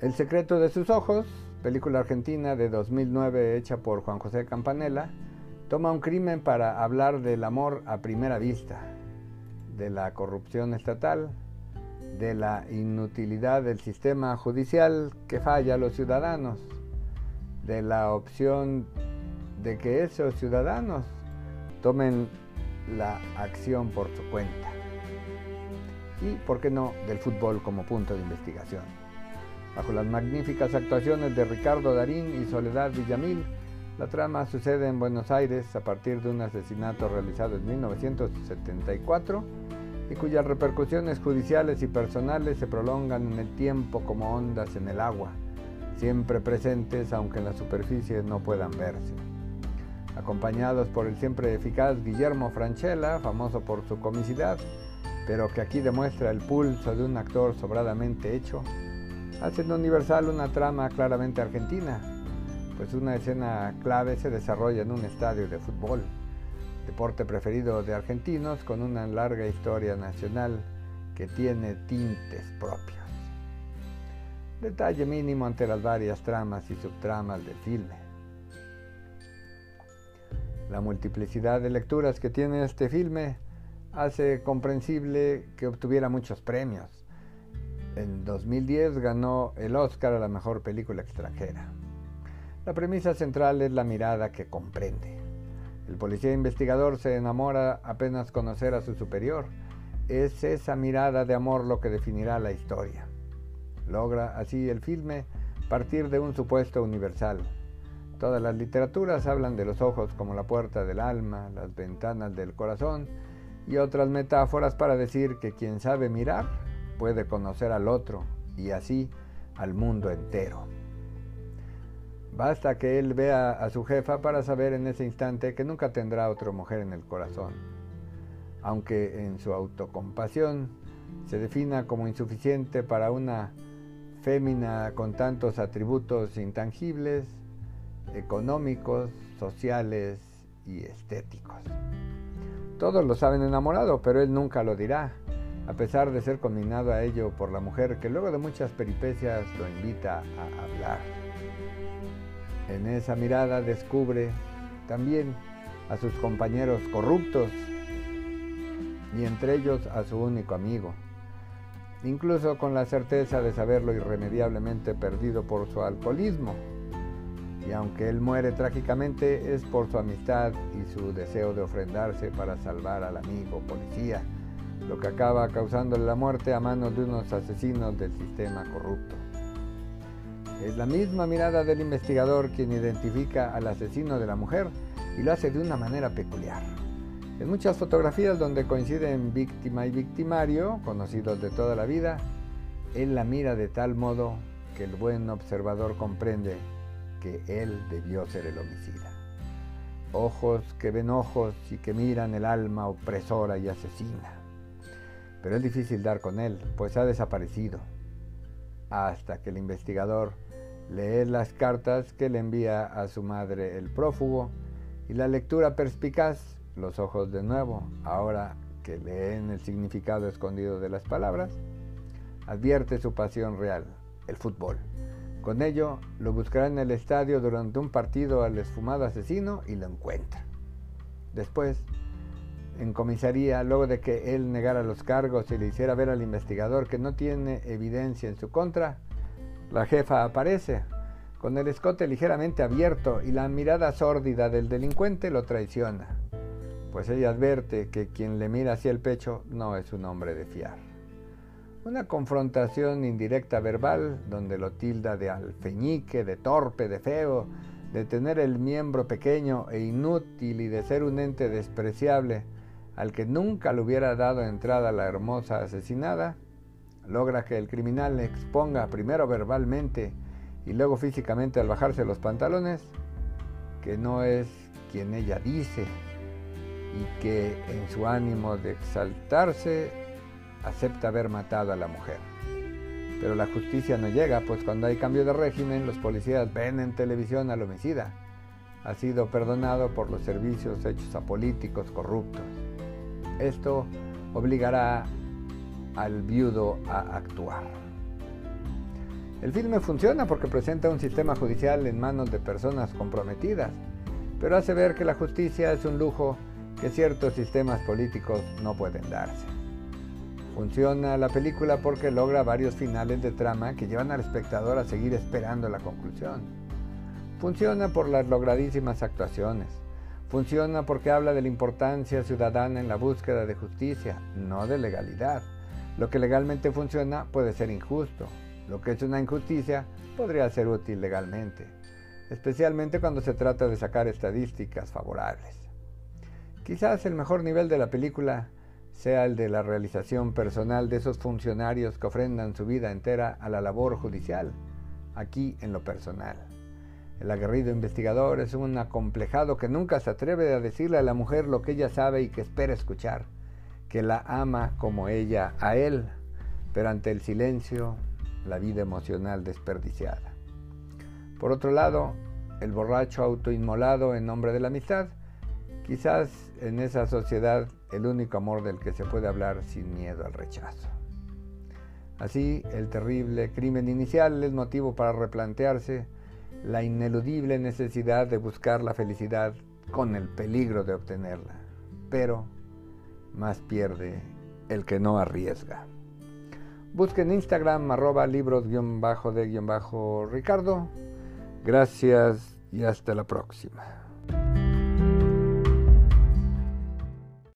El secreto de sus ojos, película argentina de 2009 hecha por Juan José Campanella, toma un crimen para hablar del amor a primera vista, de la corrupción estatal, de la inutilidad del sistema judicial que falla a los ciudadanos, de la opción de que esos ciudadanos tomen la acción por su cuenta y, por qué no, del fútbol como punto de investigación. Bajo las magníficas actuaciones de Ricardo Darín y Soledad Villamil, la trama sucede en Buenos Aires a partir de un asesinato realizado en 1974 y cuyas repercusiones judiciales y personales se prolongan en el tiempo como ondas en el agua, siempre presentes aunque en la superficie no puedan verse. Acompañados por el siempre eficaz Guillermo Franchella, famoso por su comicidad, pero que aquí demuestra el pulso de un actor sobradamente hecho, hacen universal una trama claramente argentina, pues una escena clave se desarrolla en un estadio de fútbol, deporte preferido de argentinos con una larga historia nacional que tiene tintes propios. Detalle mínimo ante las varias tramas y subtramas del filme. La multiplicidad de lecturas que tiene este filme hace comprensible que obtuviera muchos premios. En 2010 ganó el Oscar a la mejor película extranjera. La premisa central es la mirada que comprende. El policía investigador se enamora apenas conocer a su superior. Es esa mirada de amor lo que definirá la historia. Logra así el filme partir de un supuesto universal. Todas las literaturas hablan de los ojos como la puerta del alma, las ventanas del corazón, y otras metáforas para decir que quien sabe mirar puede conocer al otro y así al mundo entero. Basta que él vea a su jefa para saber en ese instante que nunca tendrá otra mujer en el corazón, aunque en su autocompasión se defina como insuficiente para una fémina con tantos atributos intangibles, económicos, sociales y estéticos. Todos lo saben enamorado, pero él nunca lo dirá, a pesar de ser conminado a ello por la mujer que luego de muchas peripecias lo invita a hablar. En esa mirada descubre también a sus compañeros corruptos y entre ellos a su único amigo, incluso con la certeza de saberlo irremediablemente perdido por su alcoholismo. Y aunque él muere trágicamente es por su amistad y su deseo de ofrendarse para salvar al amigo policía, lo que acaba causándole la muerte a manos de unos asesinos del sistema corrupto. Es la misma mirada del investigador quien identifica al asesino de la mujer y lo hace de una manera peculiar. En muchas fotografías donde coinciden víctima y victimario, conocidos de toda la vida, él la mira de tal modo que el buen observador comprende que él debió ser el homicida. Ojos que ven ojos y que miran el alma opresora y asesina. Pero es difícil dar con él, pues ha desaparecido. Hasta que el investigador lee las cartas que le envía a su madre el prófugo y la lectura perspicaz, los ojos de nuevo, ahora que leen el significado escondido de las palabras, advierte su pasión real, el fútbol. Con ello, lo buscará en el estadio durante un partido al esfumado asesino y lo encuentra. Después, en comisaría, luego de que él negara los cargos y le hiciera ver al investigador que no tiene evidencia en su contra, la jefa aparece, con el escote ligeramente abierto y la mirada sórdida del delincuente lo traiciona, pues ella advierte que quien le mira hacia el pecho no es un hombre de fiar. Una confrontación indirecta verbal donde lo tilda de alfeñique, de torpe, de feo, de tener el miembro pequeño e inútil y de ser un ente despreciable al que nunca le hubiera dado entrada la hermosa asesinada, logra que el criminal le exponga primero verbalmente y luego físicamente al bajarse los pantalones que no es quien ella dice y que en su ánimo de exaltarse acepta haber matado a la mujer. Pero la justicia no llega, pues cuando hay cambio de régimen, los policías ven en televisión al homicida. Ha sido perdonado por los servicios hechos a políticos corruptos. Esto obligará al viudo a actuar. El filme funciona porque presenta un sistema judicial en manos de personas comprometidas, pero hace ver que la justicia es un lujo que ciertos sistemas políticos no pueden darse. Funciona la película porque logra varios finales de trama que llevan al espectador a seguir esperando la conclusión. Funciona por las logradísimas actuaciones. Funciona porque habla de la importancia ciudadana en la búsqueda de justicia, no de legalidad. Lo que legalmente funciona puede ser injusto, lo que es una injusticia podría ser útil legalmente, especialmente cuando se trata de sacar estadísticas favorables. Quizás el mejor nivel de la película sea el de la realización personal de esos funcionarios que ofrendan su vida entera a la labor judicial, aquí en lo personal. El aguerrido investigador es un acomplejado que nunca se atreve a decirle a la mujer lo que ella sabe y que espera escuchar, que la ama como ella a él, pero ante el silencio la vida emocional desperdiciada. Por otro lado, el borracho autoinmolado en nombre de la amistad, quizás en esa sociedad el único amor del que se puede hablar sin miedo al rechazo. Así, el terrible crimen inicial es motivo para replantearse la ineludible necesidad de buscar la felicidad con el peligro de obtenerla. Pero más pierde el que no arriesga. Busquen Instagram arroba libros-de-ricardo. Gracias y hasta la próxima.